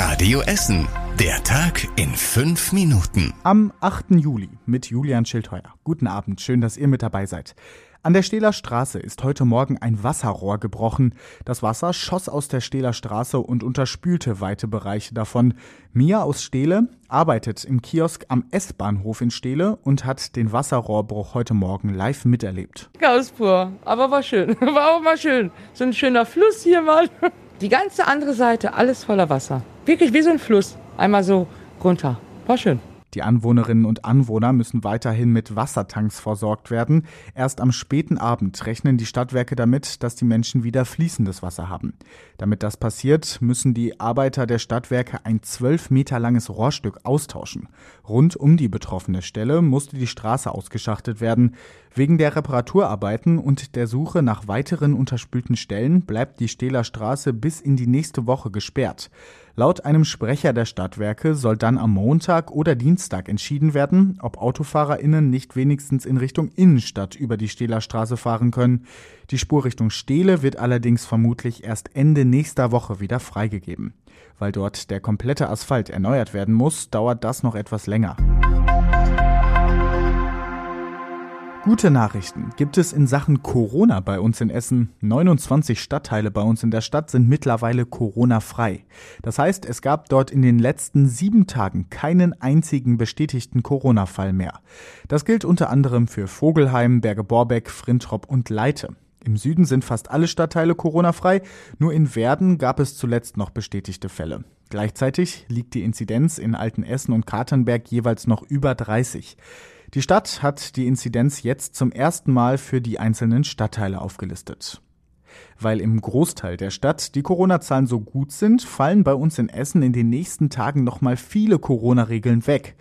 Radio Essen. Der Tag in fünf Minuten. Am 8. Juli mit Julian Schildheuer. Guten Abend, schön, dass ihr mit dabei seid. An der Stehler Straße ist heute Morgen ein Wasserrohr gebrochen. Das Wasser schoss aus der Stehler Straße und unterspülte weite Bereiche davon. Mia aus Stehle arbeitet im Kiosk am S-Bahnhof in Stehle und hat den Wasserrohrbruch heute Morgen live miterlebt. Chaos pur, aber war schön. War auch mal schön. So ein schöner Fluss hier mal. Die ganze andere Seite, alles voller Wasser. Wirklich wie so ein Fluss. Einmal so runter. War schön. Die Anwohnerinnen und Anwohner müssen weiterhin mit Wassertanks versorgt werden. Erst am späten Abend rechnen die Stadtwerke damit, dass die Menschen wieder fließendes Wasser haben. Damit das passiert, müssen die Arbeiter der Stadtwerke ein zwölf Meter langes Rohrstück austauschen. Rund um die betroffene Stelle musste die Straße ausgeschachtet werden. Wegen der Reparaturarbeiten und der Suche nach weiteren unterspülten Stellen bleibt die Stehler Straße bis in die nächste Woche gesperrt. Laut einem Sprecher der Stadtwerke soll dann am Montag oder Dienstag entschieden werden, ob AutofahrerInnen nicht wenigstens in Richtung Innenstadt über die Stehler Straße fahren können. Die Spurrichtung Stehle wird allerdings vermutlich erst Ende nächster Woche wieder freigegeben. Weil dort der komplette Asphalt erneuert werden muss, dauert das noch etwas länger. Gute Nachrichten gibt es in Sachen Corona bei uns in Essen. 29 Stadtteile bei uns in der Stadt sind mittlerweile Corona-frei. Das heißt, es gab dort in den letzten sieben Tagen keinen einzigen bestätigten Corona-Fall mehr. Das gilt unter anderem für Vogelheim, Berge-Borbeck, Frintrop und Leite. Im Süden sind fast alle Stadtteile Corona-frei, nur in Werden gab es zuletzt noch bestätigte Fälle. Gleichzeitig liegt die Inzidenz in Altenessen und Katernberg jeweils noch über 30. Die Stadt hat die Inzidenz jetzt zum ersten Mal für die einzelnen Stadtteile aufgelistet. Weil im Großteil der Stadt die Corona-Zahlen so gut sind, fallen bei uns in Essen in den nächsten Tagen nochmal viele Corona-Regeln weg.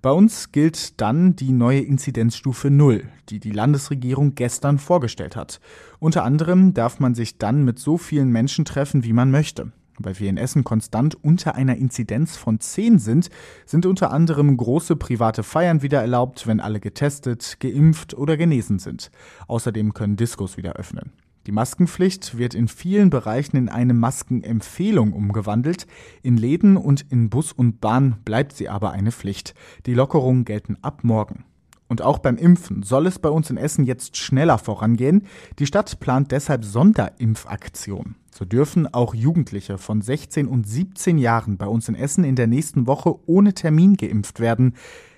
Bei uns gilt dann die neue Inzidenzstufe 0, die die Landesregierung gestern vorgestellt hat. Unter anderem darf man sich dann mit so vielen Menschen treffen, wie man möchte. Weil wir in Essen konstant unter einer Inzidenz von 10 sind, sind unter anderem große private Feiern wieder erlaubt, wenn alle getestet, geimpft oder genesen sind. Außerdem können Diskos wieder öffnen. Die Maskenpflicht wird in vielen Bereichen in eine Maskenempfehlung umgewandelt. In Läden und in Bus und Bahn bleibt sie aber eine Pflicht. Die Lockerungen gelten ab morgen. Und auch beim Impfen soll es bei uns in Essen jetzt schneller vorangehen. Die Stadt plant deshalb Sonderimpfaktionen. So dürfen auch Jugendliche von 16 und 17 Jahren bei uns in Essen in der nächsten Woche ohne Termin geimpft werden.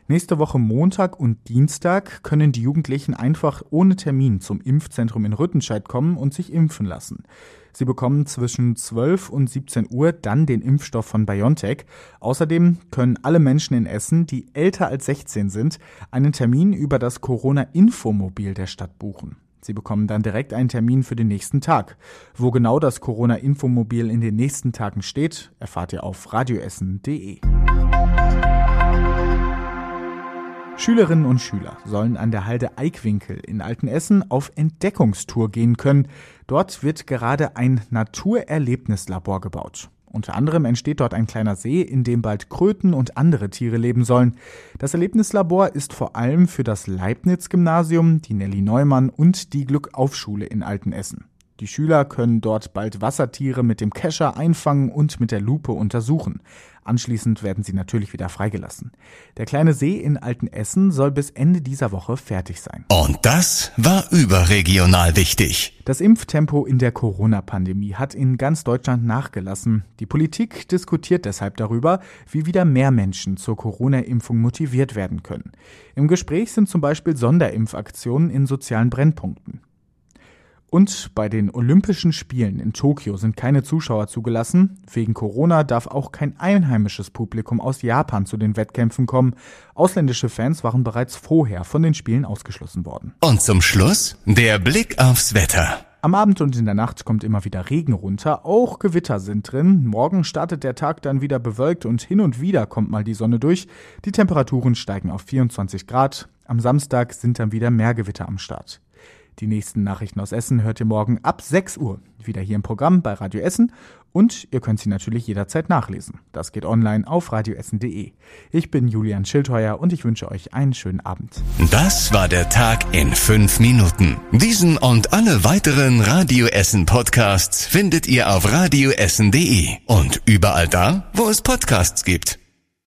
Nächste Woche Montag und Dienstag können die Jugendlichen einfach ohne Termin zum Impfzentrum in Rüttenscheid kommen und sich impfen lassen. Sie bekommen zwischen 12 und 17 Uhr dann den Impfstoff von BioNTech. Außerdem können alle Menschen in Essen, die älter als 16 sind, einen Termin über das Corona-Infomobil der Stadt buchen. Sie bekommen dann direkt einen Termin für den nächsten Tag. Wo genau das Corona-Infomobil in den nächsten Tagen steht, erfahrt ihr auf radioessen.de. Schülerinnen und Schüler sollen an der Halde Eikwinkel in Altenessen auf Entdeckungstour gehen können. Dort wird gerade ein Naturerlebnislabor gebaut. Unter anderem entsteht dort ein kleiner See, in dem bald Kröten und andere Tiere leben sollen. Das Erlebnislabor ist vor allem für das Leibniz-Gymnasium, die Nelly Neumann und die Glückaufschule in Altenessen. Die Schüler können dort bald Wassertiere mit dem Kescher einfangen und mit der Lupe untersuchen. Anschließend werden sie natürlich wieder freigelassen. Der kleine See in Altenessen soll bis Ende dieser Woche fertig sein. Und das war überregional wichtig. Das Impftempo in der Corona-Pandemie hat in ganz Deutschland nachgelassen. Die Politik diskutiert deshalb darüber, wie wieder mehr Menschen zur Corona-Impfung motiviert werden können. Im Gespräch sind zum Beispiel Sonderimpfaktionen in sozialen Brennpunkten. Und bei den Olympischen Spielen in Tokio sind keine Zuschauer zugelassen. Wegen Corona darf auch kein einheimisches Publikum aus Japan zu den Wettkämpfen kommen. Ausländische Fans waren bereits vorher von den Spielen ausgeschlossen worden. Und zum Schluss der Blick aufs Wetter. Am Abend und in der Nacht kommt immer wieder Regen runter, auch Gewitter sind drin. Morgen startet der Tag dann wieder bewölkt und hin und wieder kommt mal die Sonne durch. Die Temperaturen steigen auf 24 Grad. Am Samstag sind dann wieder mehr Gewitter am Start. Die nächsten Nachrichten aus Essen hört ihr morgen ab 6 Uhr wieder hier im Programm bei Radio Essen und ihr könnt sie natürlich jederzeit nachlesen. Das geht online auf radioessen.de. Ich bin Julian Schildheuer und ich wünsche euch einen schönen Abend. Das war der Tag in fünf Minuten. Diesen und alle weiteren Radio Essen Podcasts findet ihr auf radioessen.de und überall da, wo es Podcasts gibt.